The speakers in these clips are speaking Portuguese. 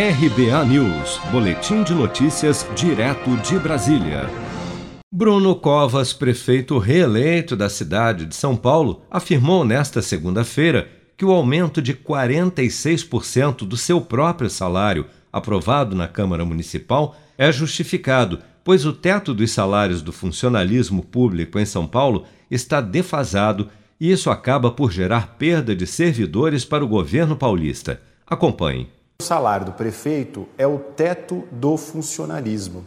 RBA News, Boletim de Notícias, direto de Brasília. Bruno Covas, prefeito reeleito da cidade de São Paulo, afirmou nesta segunda-feira que o aumento de 46% do seu próprio salário, aprovado na Câmara Municipal, é justificado, pois o teto dos salários do funcionalismo público em São Paulo está defasado e isso acaba por gerar perda de servidores para o governo paulista. Acompanhe. O salário do prefeito é o teto do funcionalismo.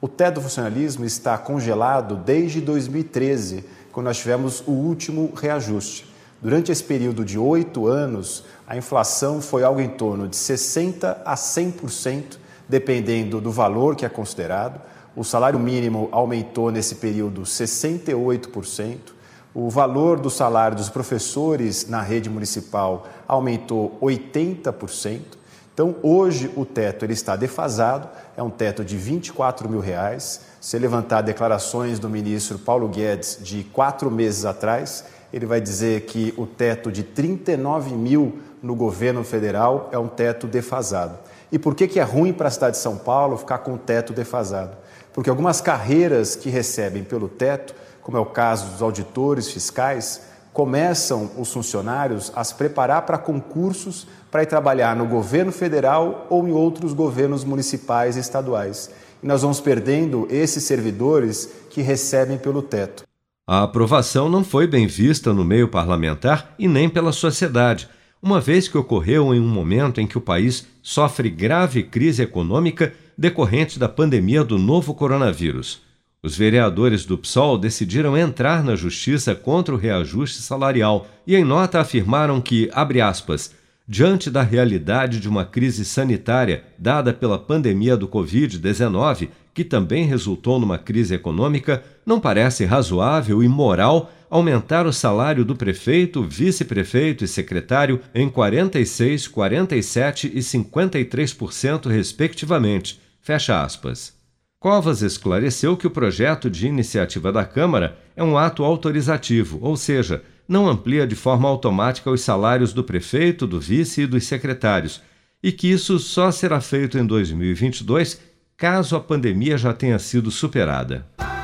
O teto do funcionalismo está congelado desde 2013, quando nós tivemos o último reajuste. Durante esse período de oito anos, a inflação foi algo em torno de 60% a 100%, dependendo do valor que é considerado. O salário mínimo aumentou nesse período 68%. O valor do salário dos professores na rede municipal aumentou 80%. Então, hoje o teto ele está defasado, é um teto de 24 mil reais. Se levantar declarações do ministro Paulo Guedes de quatro meses atrás, ele vai dizer que o teto de 39 mil no governo federal é um teto defasado. E por que, que é ruim para a cidade de São Paulo ficar com o teto defasado? Porque algumas carreiras que recebem pelo teto, como é o caso dos auditores fiscais, começam os funcionários a se preparar para concursos para ir trabalhar no governo federal ou em outros governos municipais e estaduais. E nós vamos perdendo esses servidores que recebem pelo teto. A aprovação não foi bem vista no meio parlamentar e nem pela sociedade, uma vez que ocorreu em um momento em que o país sofre grave crise econômica decorrente da pandemia do novo coronavírus. Os vereadores do PSOL decidiram entrar na justiça contra o reajuste salarial e, em nota, afirmaram que, abre aspas, diante da realidade de uma crise sanitária dada pela pandemia do Covid-19, que também resultou numa crise econômica, não parece razoável e moral aumentar o salário do prefeito, vice-prefeito e secretário em 46, 47 e 53%, respectivamente. Fecha aspas. Covas esclareceu que o projeto de iniciativa da Câmara é um ato autorizativo, ou seja, não amplia de forma automática os salários do prefeito, do vice e dos secretários, e que isso só será feito em 2022 caso a pandemia já tenha sido superada.